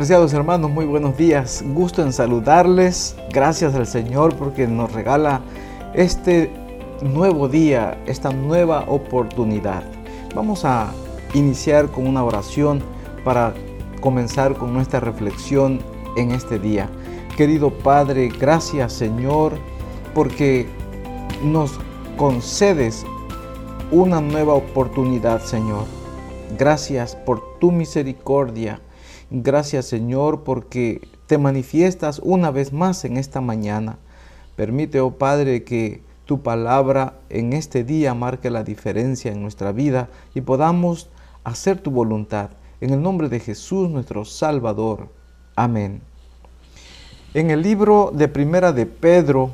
Apreciados hermanos, muy buenos días. Gusto en saludarles. Gracias al Señor porque nos regala este nuevo día, esta nueva oportunidad. Vamos a iniciar con una oración para comenzar con nuestra reflexión en este día. Querido Padre, gracias Señor porque nos concedes una nueva oportunidad, Señor. Gracias por tu misericordia. Gracias, Señor, porque te manifiestas una vez más en esta mañana. Permite, oh Padre, que tu palabra en este día marque la diferencia en nuestra vida y podamos hacer tu voluntad. En el nombre de Jesús, nuestro Salvador. Amén. En el libro de Primera de Pedro,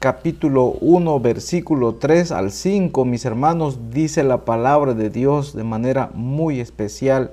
capítulo 1, versículo 3 al 5, mis hermanos, dice la palabra de Dios de manera muy especial.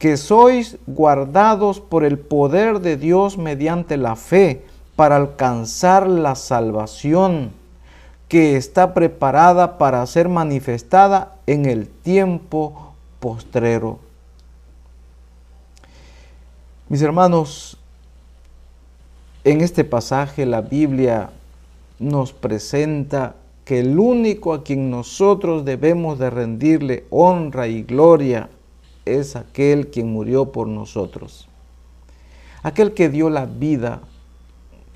que sois guardados por el poder de Dios mediante la fe para alcanzar la salvación que está preparada para ser manifestada en el tiempo postrero. Mis hermanos, en este pasaje la Biblia nos presenta que el único a quien nosotros debemos de rendirle honra y gloria es aquel quien murió por nosotros. Aquel que dio la vida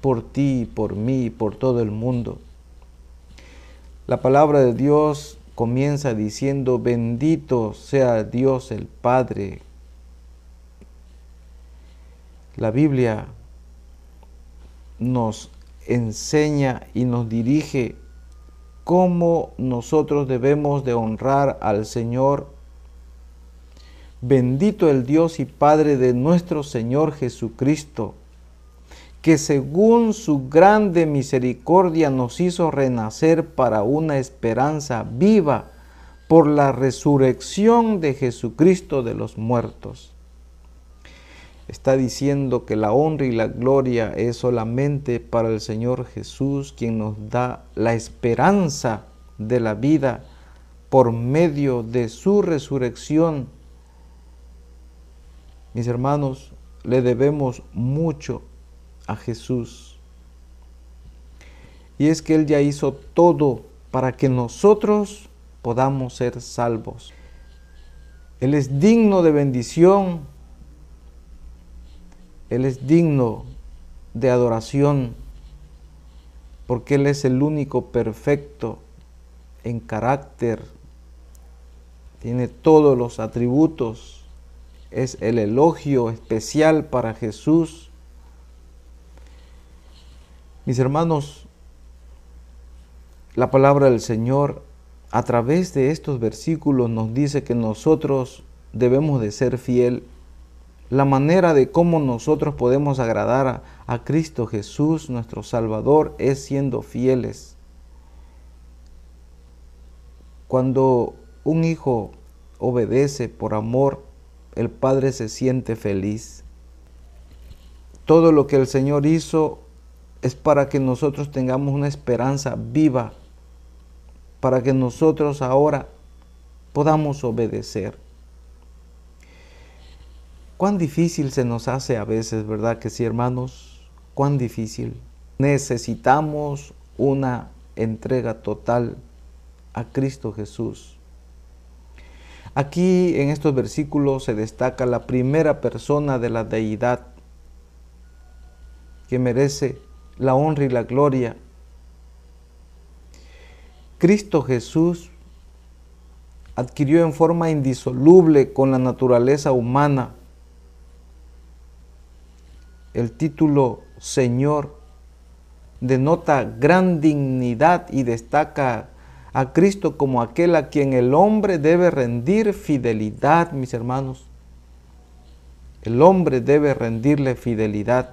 por ti, por mí, por todo el mundo. La palabra de Dios comienza diciendo, bendito sea Dios el Padre. La Biblia nos enseña y nos dirige cómo nosotros debemos de honrar al Señor. Bendito el Dios y Padre de nuestro Señor Jesucristo, que según su grande misericordia nos hizo renacer para una esperanza viva por la resurrección de Jesucristo de los muertos está diciendo que la honra y la gloria es solamente para el Señor Jesús, quien nos da la esperanza de la vida por medio de su resurrección. Mis hermanos, le debemos mucho a Jesús. Y es que Él ya hizo todo para que nosotros podamos ser salvos. Él es digno de bendición él es digno de adoración porque Él es el único perfecto en carácter, tiene todos los atributos, es el elogio especial para Jesús. Mis hermanos, la palabra del Señor a través de estos versículos nos dice que nosotros debemos de ser fiel la manera de cómo nosotros podemos agradar a, Cristo Jesús, nuestro Salvador, es siendo fieles. Cuando un hijo obedece por amor, el Padre se siente feliz. Todo lo que el Señor hizo es para que nosotros tengamos una esperanza viva, para que nosotros ahora podamos obedecer. Cuán difícil se nos hace a veces, ¿verdad que sí, hermanos? Cuán difícil. Necesitamos una entrega total a Cristo Jesús. Aquí en estos versículos se destaca la primera persona de la deidad que merece la honra y la gloria. Cristo Jesús adquirió en forma indisoluble con la naturaleza humana el título Señor denota gran dignidad y destaca a Cristo como aquel a quien el hombre debe rendir fidelidad, mis hermanos. El hombre debe rendirle fidelidad.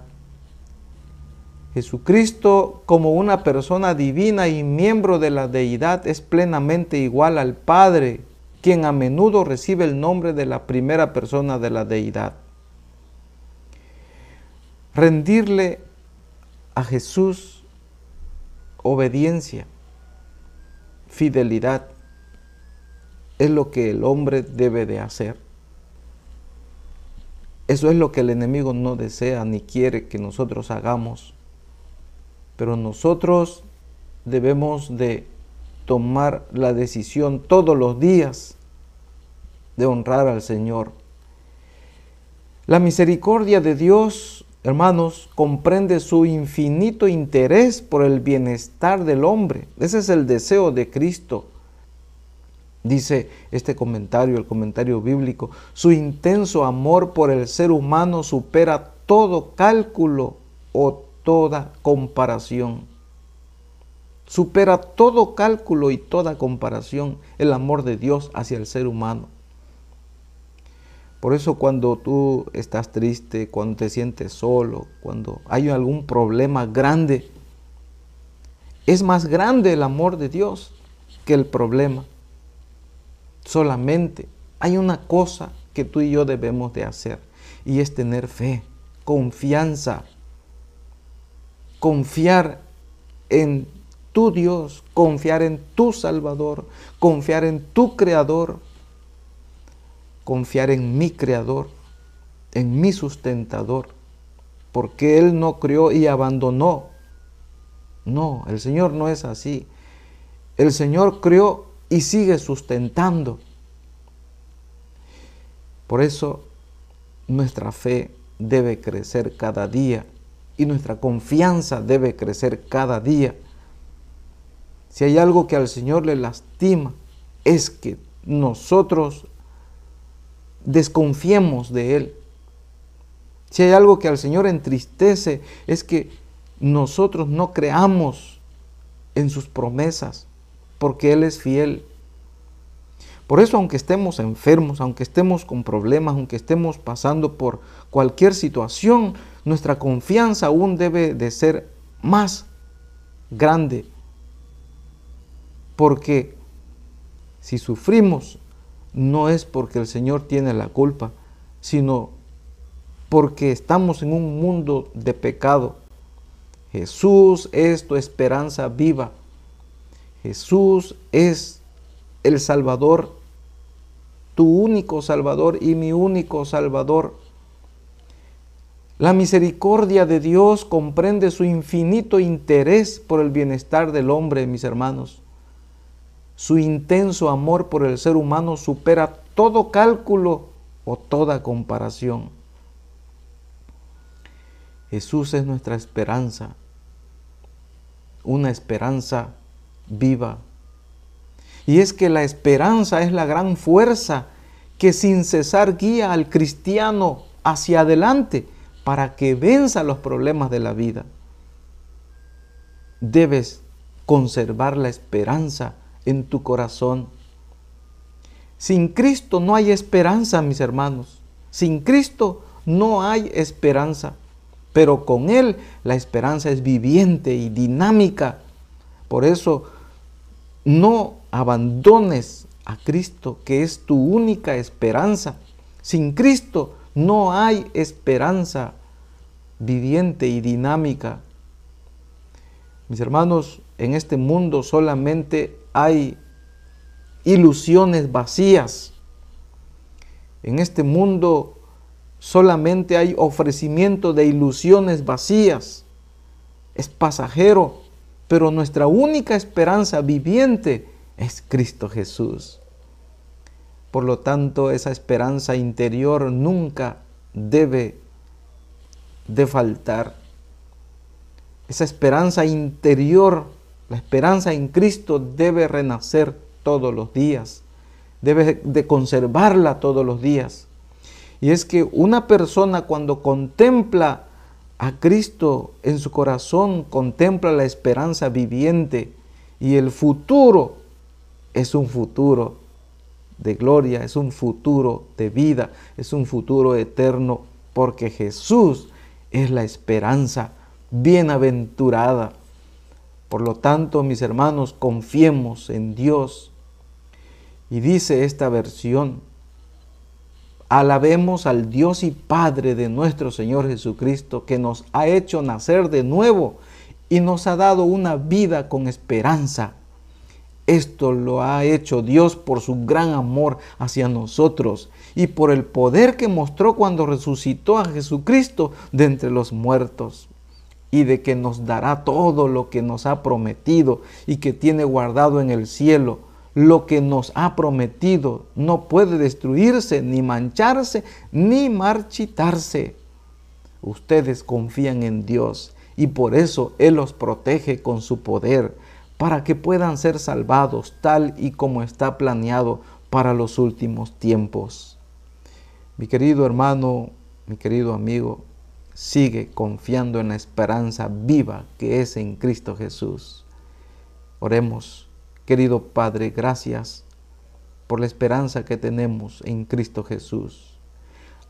Jesucristo como una persona divina y miembro de la deidad es plenamente igual al Padre, quien a menudo recibe el nombre de la primera persona de la deidad. Rendirle a Jesús obediencia, fidelidad, es lo que el hombre debe de hacer. Eso es lo que el enemigo no desea ni quiere que nosotros hagamos. Pero nosotros debemos de tomar la decisión todos los días de honrar al Señor. La misericordia de Dios, hermanos, comprende su infinito interés por el bienestar del hombre. Ese es el deseo de Cristo. Dice este comentario, el comentario bíblico, su intenso amor por el ser humano supera todo cálculo o toda comparación. Supera todo cálculo y toda comparación el amor de Dios hacia el ser humano. Por eso cuando tú estás triste, cuando te sientes solo, cuando hay algún problema grande, es más grande el amor de Dios que el problema. Solamente hay una cosa que tú y yo debemos de hacer y es tener fe, confianza, confiar en tu Dios, confiar en tu Salvador, confiar en tu Creador, confiar en mi Creador, en mi sustentador, porque Él no crió y abandonó. No, el Señor no es así. El Señor crió y sigue sustentando. Por eso nuestra fe debe crecer cada día y nuestra confianza debe crecer cada día. Si hay algo que al Señor le lastima, es que nosotros desconfiemos de Él. Si hay algo que al Señor entristece, es que nosotros no creamos en sus promesas, porque Él es fiel. Por eso, aunque estemos enfermos, aunque estemos con problemas, aunque estemos pasando por cualquier situación, nuestra confianza aún debe de ser más grande porque si sufrimos, no es porque el Señor tiene la culpa, sino porque estamos en un mundo de pecado. Jesús es tu esperanza viva. Jesús es el Salvador, tu único Salvador y mi único Salvador. La misericordia de Dios comprende su infinito interés por el bienestar del hombre, mis hermanos. Su intenso amor por el ser humano supera todo cálculo o toda comparación. Jesús es nuestra esperanza, una esperanza viva. Y es que la esperanza es la gran fuerza que sin cesar guía al cristiano hacia adelante para que venza los problemas de la vida. Debes conservar la esperanza en tu corazón. Sin Cristo no hay esperanza, mis hermanos. Sin Cristo no hay esperanza. Pero con Él la esperanza es viviente y dinámica. Por eso no abandones a Cristo, que es tu única esperanza. Sin Cristo no hay esperanza viviente y dinámica. Mis hermanos, en este mundo solamente hay ilusiones vacías. En este mundo solamente hay ofrecimiento de ilusiones vacías. Es pasajero, pero nuestra única esperanza viviente es Cristo Jesús. Por lo tanto, esa esperanza interior nunca debe de faltar. Esa esperanza interior la esperanza en Cristo debe renacer todos los días, debe de conservarla todos los días. Y es que una persona cuando contempla a Cristo en su corazón, contempla la esperanza viviente y el futuro es un futuro de gloria, es un futuro de vida, es un futuro eterno, porque Jesús es la esperanza bienaventurada. Por lo tanto, mis hermanos, confiemos en Dios. Y dice esta versión, alabemos al Dios y Padre de nuestro Señor Jesucristo, que nos ha hecho nacer de nuevo y nos ha dado una vida con esperanza. Esto lo ha hecho Dios por su gran amor hacia nosotros y por el poder que mostró cuando resucitó a Jesucristo de entre los muertos y de que nos dará todo lo que nos ha prometido y que tiene guardado en el cielo. Lo que nos ha prometido no puede destruirse, ni mancharse, ni marchitarse. Ustedes confían en Dios y por eso Él los protege con su poder para que puedan ser salvados tal y como está planeado para los últimos tiempos. Mi querido hermano, mi querido amigo, sigue confiando en la esperanza viva que es en Cristo Jesús. Oremos, querido Padre, gracias por la esperanza que tenemos en Cristo Jesús.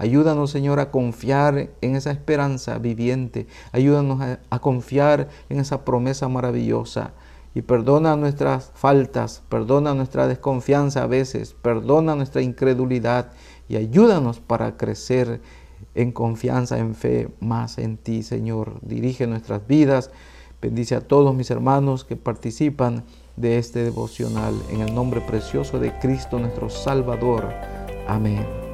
Ayúdanos, Señor, a confiar en esa esperanza viviente. Ayúdanos a, confiar en esa promesa maravillosa. Y perdona nuestras faltas, perdona nuestra desconfianza a veces, perdona nuestra incredulidad y ayúdanos para crecer en confianza, en fe, más en ti, Señor. Dirige nuestras vidas. Bendice a todos mis hermanos que participan de este devocional en el nombre precioso de Cristo nuestro Salvador. Amén.